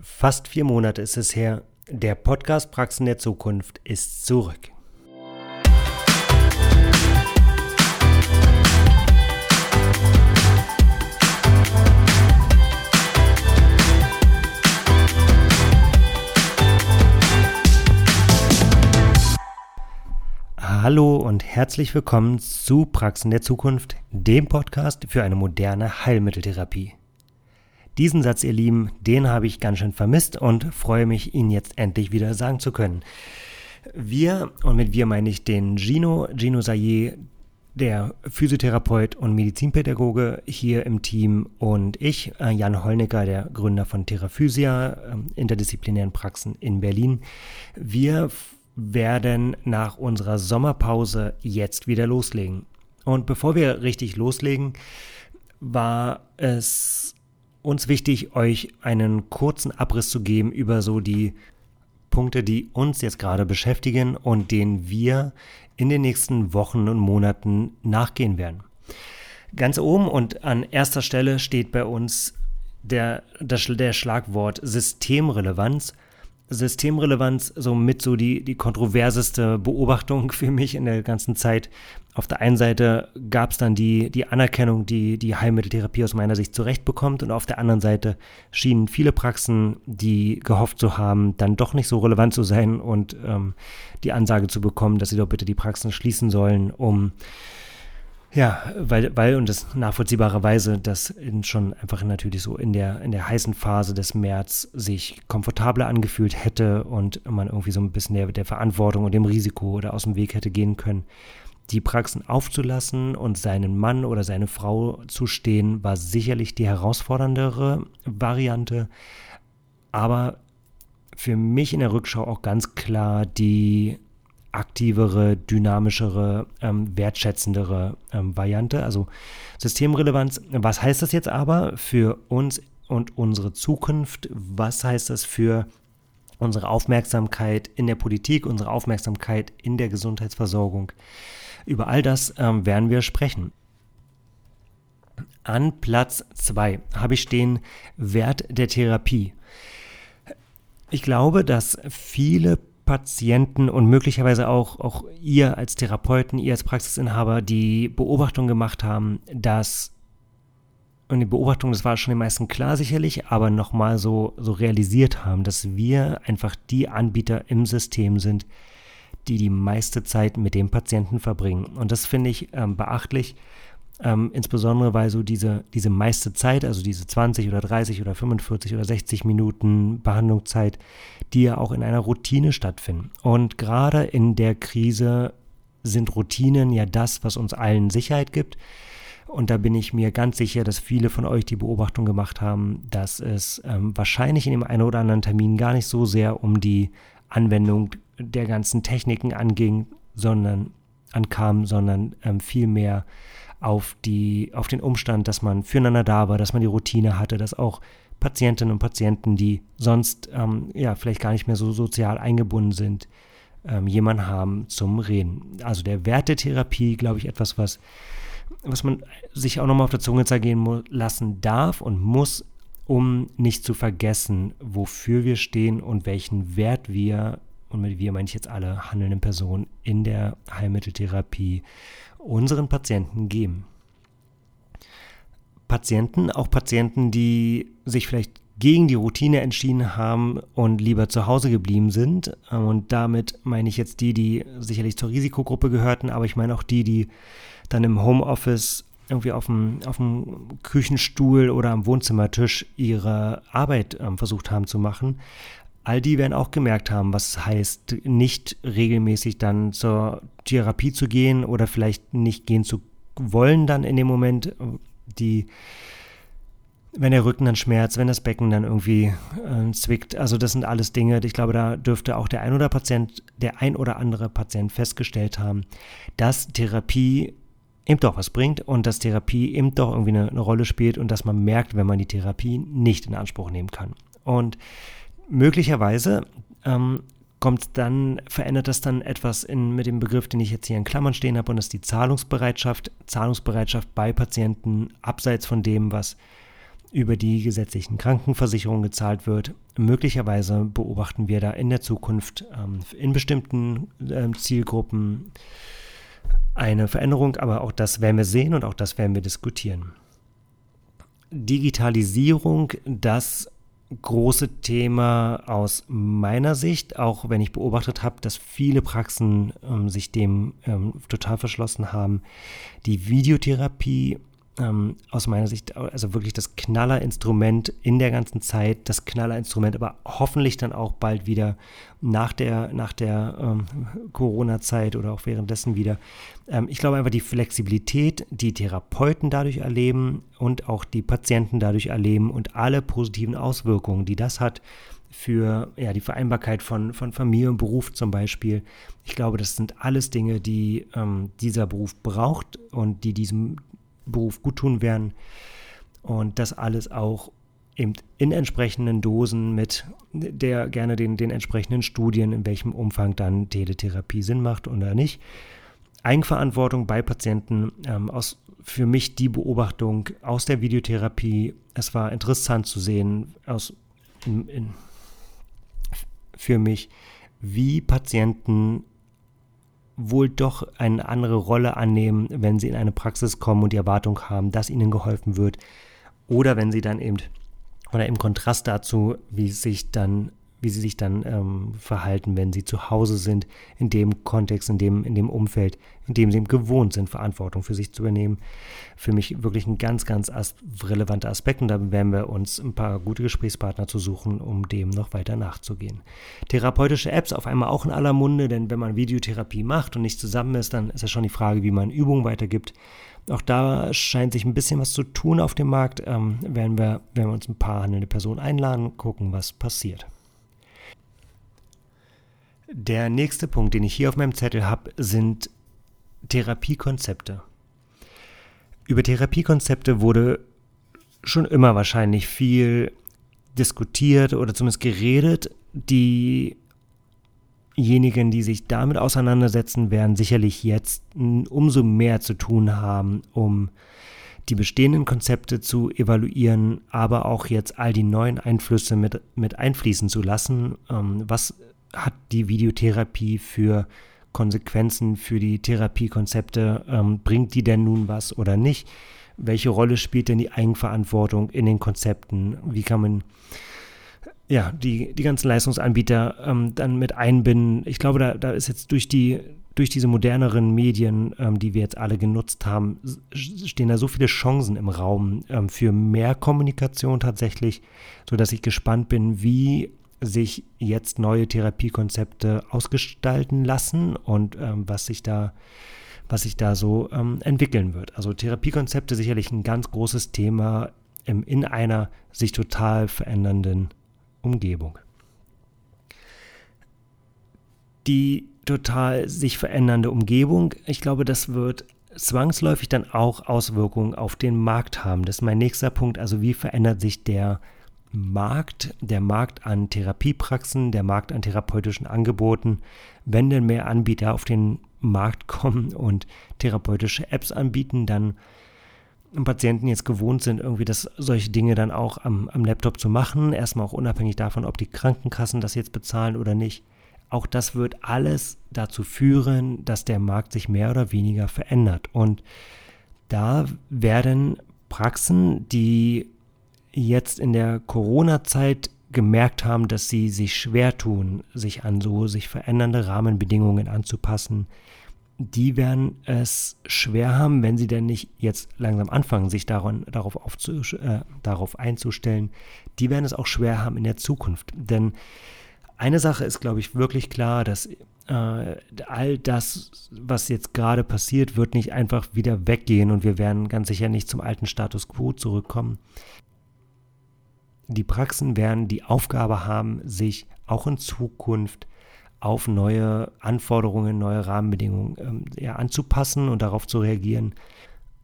Fast vier Monate ist es her. Der Podcast Praxen der Zukunft ist zurück. Hallo und herzlich willkommen zu Praxen der Zukunft, dem Podcast für eine moderne Heilmitteltherapie. Diesen Satz, ihr Lieben, den habe ich ganz schön vermisst und freue mich, ihn jetzt endlich wieder sagen zu können. Wir, und mit wir meine ich den Gino, Gino Sayer, der Physiotherapeut und Medizinpädagoge hier im Team und ich, äh, Jan Hollnecker, der Gründer von Theraphysia, ähm, interdisziplinären Praxen in Berlin. Wir werden nach unserer Sommerpause jetzt wieder loslegen. Und bevor wir richtig loslegen, war es uns wichtig, euch einen kurzen Abriss zu geben über so die Punkte, die uns jetzt gerade beschäftigen und denen wir in den nächsten Wochen und Monaten nachgehen werden. Ganz oben und an erster Stelle steht bei uns der, der, der Schlagwort Systemrelevanz Systemrelevanz somit so die, die kontroverseste Beobachtung für mich in der ganzen Zeit. Auf der einen Seite gab es dann die, die Anerkennung, die die Heilmitteltherapie aus meiner Sicht zurechtbekommt und auf der anderen Seite schienen viele Praxen, die gehofft zu haben, dann doch nicht so relevant zu sein und ähm, die Ansage zu bekommen, dass sie doch bitte die Praxen schließen sollen, um ja, weil, weil und das nachvollziehbarerweise, dass schon einfach natürlich so in der, in der heißen Phase des März sich komfortabler angefühlt hätte und man irgendwie so ein bisschen der, der Verantwortung und dem Risiko oder aus dem Weg hätte gehen können. Die Praxen aufzulassen und seinen Mann oder seine Frau zu stehen, war sicherlich die herausforderndere Variante. Aber für mich in der Rückschau auch ganz klar die aktivere, dynamischere, ähm, wertschätzendere ähm, Variante. Also Systemrelevanz. Was heißt das jetzt aber für uns und unsere Zukunft? Was heißt das für unsere Aufmerksamkeit in der Politik, unsere Aufmerksamkeit in der Gesundheitsversorgung? Über all das ähm, werden wir sprechen. An Platz 2 habe ich stehen Wert der Therapie. Ich glaube, dass viele Patienten und möglicherweise auch, auch ihr als Therapeuten, ihr als Praxisinhaber die Beobachtung gemacht haben, dass, und die Beobachtung, das war schon den meisten klar sicherlich, aber nochmal so, so realisiert haben, dass wir einfach die Anbieter im System sind, die die meiste Zeit mit dem Patienten verbringen. Und das finde ich ähm, beachtlich, ähm, insbesondere weil so diese, diese meiste Zeit, also diese 20 oder 30 oder 45 oder 60 Minuten Behandlungszeit, die ja auch in einer Routine stattfinden. Und gerade in der Krise sind Routinen ja das, was uns allen Sicherheit gibt. Und da bin ich mir ganz sicher, dass viele von euch die Beobachtung gemacht haben, dass es ähm, wahrscheinlich in dem einen oder anderen Termin gar nicht so sehr um die Anwendung der ganzen Techniken anging, sondern ankam, sondern ähm, vielmehr auf, die, auf den Umstand, dass man füreinander da war, dass man die Routine hatte, dass auch Patientinnen und Patienten, die sonst ähm, ja vielleicht gar nicht mehr so sozial eingebunden sind, ähm, jemanden haben zum Reden. Also der Wert der Therapie, glaube ich, etwas, was, was man sich auch nochmal auf der Zunge zergehen lassen darf und muss, um nicht zu vergessen, wofür wir stehen und welchen Wert wir, und mit wir meine ich jetzt alle handelnden Personen, in der Heilmitteltherapie unseren Patienten geben. Patienten, auch Patienten, die sich vielleicht gegen die Routine entschieden haben und lieber zu Hause geblieben sind. Und damit meine ich jetzt die, die sicherlich zur Risikogruppe gehörten, aber ich meine auch die, die dann im Homeoffice irgendwie auf dem, auf dem Küchenstuhl oder am Wohnzimmertisch ihre Arbeit äh, versucht haben zu machen. All die werden auch gemerkt haben, was es heißt, nicht regelmäßig dann zur Therapie zu gehen oder vielleicht nicht gehen zu wollen dann in dem Moment, die wenn der Rücken dann schmerzt, wenn das Becken dann irgendwie äh, zwickt. Also das sind alles Dinge, ich glaube, da dürfte auch der ein oder Patient, der ein oder andere Patient festgestellt haben, dass Therapie eben doch was bringt und dass Therapie eben doch irgendwie eine, eine Rolle spielt und dass man merkt, wenn man die Therapie nicht in Anspruch nehmen kann. Und möglicherweise ähm, kommt dann, verändert das dann etwas in, mit dem Begriff, den ich jetzt hier in Klammern stehen habe, und das ist die Zahlungsbereitschaft. Zahlungsbereitschaft bei Patienten abseits von dem, was über die gesetzlichen Krankenversicherungen gezahlt wird. Möglicherweise beobachten wir da in der Zukunft ähm, in bestimmten äh, Zielgruppen eine Veränderung, aber auch das werden wir sehen und auch das werden wir diskutieren. Digitalisierung, das große Thema aus meiner Sicht, auch wenn ich beobachtet habe, dass viele Praxen ähm, sich dem ähm, total verschlossen haben. Die Videotherapie ähm, aus meiner Sicht also wirklich das Knallerinstrument in der ganzen Zeit, das Knallerinstrument, aber hoffentlich dann auch bald wieder nach der, nach der ähm, Corona-Zeit oder auch währenddessen wieder. Ähm, ich glaube einfach die Flexibilität, die Therapeuten dadurch erleben und auch die Patienten dadurch erleben und alle positiven Auswirkungen, die das hat, für ja, die Vereinbarkeit von, von Familie und Beruf zum Beispiel. Ich glaube, das sind alles Dinge, die ähm, dieser Beruf braucht und die diesem Beruf gut tun werden. Und das alles auch eben in entsprechenden Dosen mit der gerne den, den entsprechenden Studien, in welchem Umfang dann Teletherapie Sinn macht oder nicht. Eigenverantwortung bei Patienten ähm, aus für mich die Beobachtung aus der Videotherapie. Es war interessant zu sehen aus in, in, für mich, wie Patienten wohl doch eine andere Rolle annehmen, wenn sie in eine Praxis kommen und die Erwartung haben, dass ihnen geholfen wird. Oder wenn sie dann eben, oder im Kontrast dazu, wie sich dann wie sie sich dann ähm, verhalten, wenn sie zu Hause sind, in dem Kontext, in dem, in dem Umfeld, in dem sie gewohnt sind, Verantwortung für sich zu übernehmen. Für mich wirklich ein ganz, ganz as relevanter Aspekt und da werden wir uns ein paar gute Gesprächspartner zu suchen, um dem noch weiter nachzugehen. Therapeutische Apps auf einmal auch in aller Munde, denn wenn man Videotherapie macht und nicht zusammen ist, dann ist ja schon die Frage, wie man Übungen weitergibt. Auch da scheint sich ein bisschen was zu tun auf dem Markt. Ähm, werden, wir, werden wir uns ein paar handelnde Personen einladen, gucken, was passiert. Der nächste Punkt, den ich hier auf meinem Zettel habe, sind Therapiekonzepte. Über Therapiekonzepte wurde schon immer wahrscheinlich viel diskutiert oder zumindest geredet. Diejenigen, die sich damit auseinandersetzen, werden sicherlich jetzt umso mehr zu tun haben, um die bestehenden Konzepte zu evaluieren, aber auch jetzt all die neuen Einflüsse mit, mit einfließen zu lassen. Ähm, was hat die Videotherapie für Konsequenzen für die Therapiekonzepte? Ähm, bringt die denn nun was oder nicht? Welche Rolle spielt denn die Eigenverantwortung in den Konzepten? Wie kann man ja, die, die ganzen Leistungsanbieter ähm, dann mit einbinden? Ich glaube, da, da ist jetzt durch die durch diese moderneren Medien, ähm, die wir jetzt alle genutzt haben, stehen da so viele Chancen im Raum ähm, für mehr Kommunikation tatsächlich, sodass ich gespannt bin, wie sich jetzt neue Therapiekonzepte ausgestalten lassen und ähm, was sich da was sich da so ähm, entwickeln wird. Also Therapiekonzepte sicherlich ein ganz großes Thema im, in einer sich total verändernden Umgebung. Die total sich verändernde Umgebung, ich glaube, das wird zwangsläufig dann auch Auswirkungen auf den Markt haben. Das ist mein nächster Punkt. Also wie verändert sich der Markt, der Markt an Therapiepraxen, der Markt an therapeutischen Angeboten, wenn denn mehr Anbieter auf den Markt kommen und therapeutische Apps anbieten, dann Patienten jetzt gewohnt sind, irgendwie das, solche Dinge dann auch am, am Laptop zu machen, erstmal auch unabhängig davon, ob die Krankenkassen das jetzt bezahlen oder nicht. Auch das wird alles dazu führen, dass der Markt sich mehr oder weniger verändert. Und da werden Praxen, die jetzt in der Corona-Zeit gemerkt haben, dass sie sich schwer tun, sich an so sich verändernde Rahmenbedingungen anzupassen, die werden es schwer haben, wenn sie denn nicht jetzt langsam anfangen, sich daran, darauf, äh, darauf einzustellen. Die werden es auch schwer haben in der Zukunft. Denn eine Sache ist, glaube ich, wirklich klar, dass äh, all das, was jetzt gerade passiert, wird nicht einfach wieder weggehen und wir werden ganz sicher nicht zum alten Status quo zurückkommen die Praxen werden die Aufgabe haben, sich auch in Zukunft auf neue Anforderungen, neue Rahmenbedingungen ähm, anzupassen und darauf zu reagieren,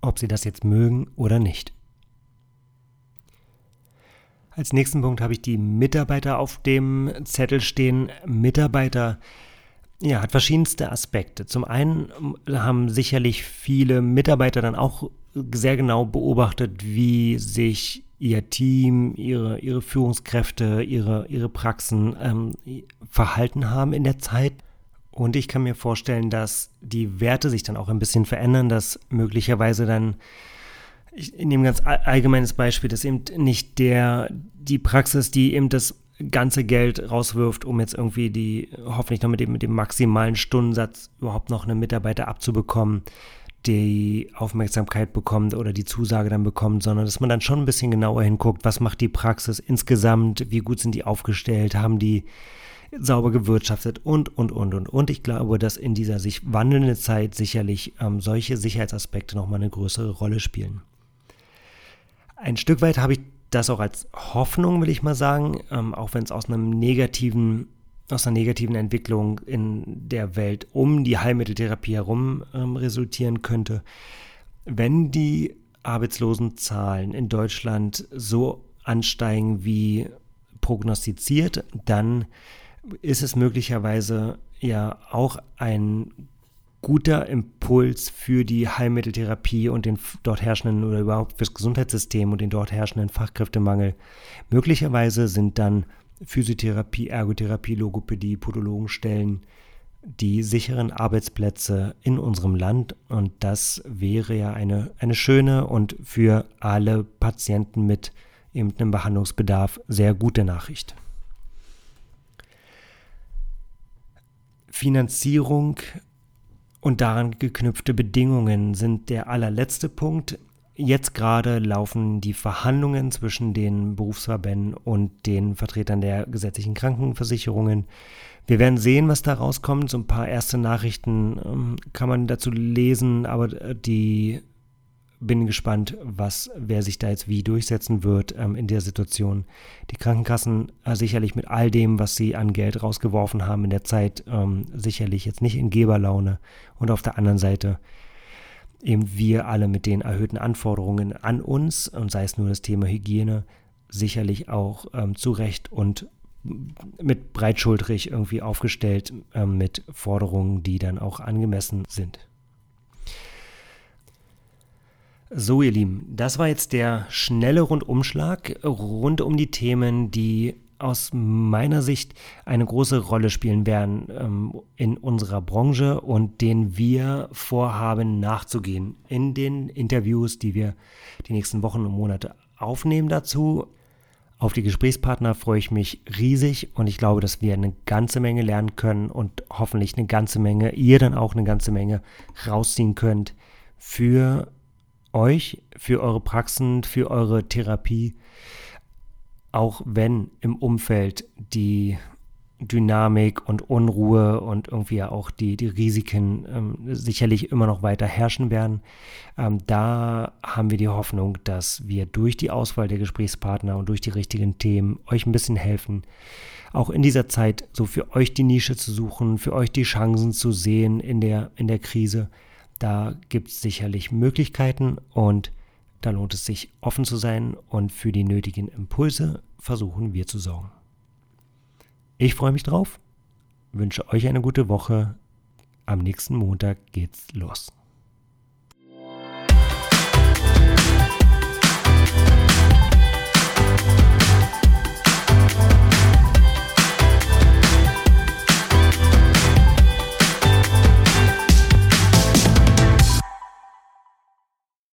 ob sie das jetzt mögen oder nicht. Als nächsten Punkt habe ich die Mitarbeiter auf dem Zettel stehen. Mitarbeiter ja, hat verschiedenste Aspekte. Zum einen haben sicherlich viele Mitarbeiter dann auch sehr genau beobachtet, wie sich ihr Team, ihre, ihre Führungskräfte, ihre, ihre Praxen ähm, verhalten haben in der Zeit. Und ich kann mir vorstellen, dass die Werte sich dann auch ein bisschen verändern, dass möglicherweise dann, ich nehme ein ganz allgemeines Beispiel, dass eben nicht der, die Praxis, die eben das ganze Geld rauswirft, um jetzt irgendwie die, hoffentlich noch mit dem, mit dem maximalen Stundensatz überhaupt noch einen Mitarbeiter abzubekommen, die Aufmerksamkeit bekommt oder die Zusage dann bekommt, sondern dass man dann schon ein bisschen genauer hinguckt, was macht die Praxis insgesamt, wie gut sind die aufgestellt, haben die sauber gewirtschaftet und, und, und, und. Und ich glaube, dass in dieser sich wandelnden Zeit sicherlich ähm, solche Sicherheitsaspekte nochmal eine größere Rolle spielen. Ein Stück weit habe ich das auch als Hoffnung, will ich mal sagen, ähm, auch wenn es aus einem negativen, aus einer negativen Entwicklung in der Welt um die Heilmitteltherapie herum ähm, resultieren könnte. Wenn die Arbeitslosenzahlen in Deutschland so ansteigen wie prognostiziert, dann ist es möglicherweise ja auch ein guter Impuls für die Heilmitteltherapie und den dort herrschenden oder überhaupt fürs Gesundheitssystem und den dort herrschenden Fachkräftemangel. Möglicherweise sind dann Physiotherapie, Ergotherapie, Logopädie, Podologenstellen die sicheren Arbeitsplätze in unserem Land und das wäre ja eine, eine schöne und für alle Patienten mit eben einem Behandlungsbedarf sehr gute Nachricht. Finanzierung und daran geknüpfte Bedingungen sind der allerletzte Punkt. Jetzt gerade laufen die Verhandlungen zwischen den Berufsverbänden und den Vertretern der gesetzlichen Krankenversicherungen. Wir werden sehen, was da rauskommt. So ein paar erste Nachrichten ähm, kann man dazu lesen, aber die bin gespannt, was, wer sich da jetzt wie durchsetzen wird ähm, in der Situation. Die Krankenkassen äh, sicherlich mit all dem, was sie an Geld rausgeworfen haben in der Zeit, ähm, sicherlich jetzt nicht in Geberlaune. Und auf der anderen Seite eben wir alle mit den erhöhten Anforderungen an uns, und sei es nur das Thema Hygiene, sicherlich auch ähm, zu Recht und mit breitschultrig irgendwie aufgestellt ähm, mit Forderungen, die dann auch angemessen sind. So, ihr Lieben, das war jetzt der schnelle Rundumschlag rund um die Themen, die aus meiner Sicht eine große Rolle spielen werden ähm, in unserer Branche und denen wir vorhaben nachzugehen in den Interviews, die wir die nächsten Wochen und Monate aufnehmen dazu. Auf die Gesprächspartner freue ich mich riesig und ich glaube, dass wir eine ganze Menge lernen können und hoffentlich eine ganze Menge, ihr dann auch eine ganze Menge rausziehen könnt für euch, für eure Praxen, für eure Therapie, auch wenn im Umfeld die Dynamik und Unruhe und irgendwie auch die, die Risiken ähm, sicherlich immer noch weiter herrschen werden. Ähm, da haben wir die Hoffnung, dass wir durch die Auswahl der Gesprächspartner und durch die richtigen Themen euch ein bisschen helfen, auch in dieser Zeit so für euch die Nische zu suchen, für euch die Chancen zu sehen in der, in der Krise da gibt es sicherlich Möglichkeiten und da lohnt es sich offen zu sein und für die nötigen Impulse versuchen wir zu sorgen. Ich freue mich drauf, wünsche euch eine gute Woche. Am nächsten Montag geht's los.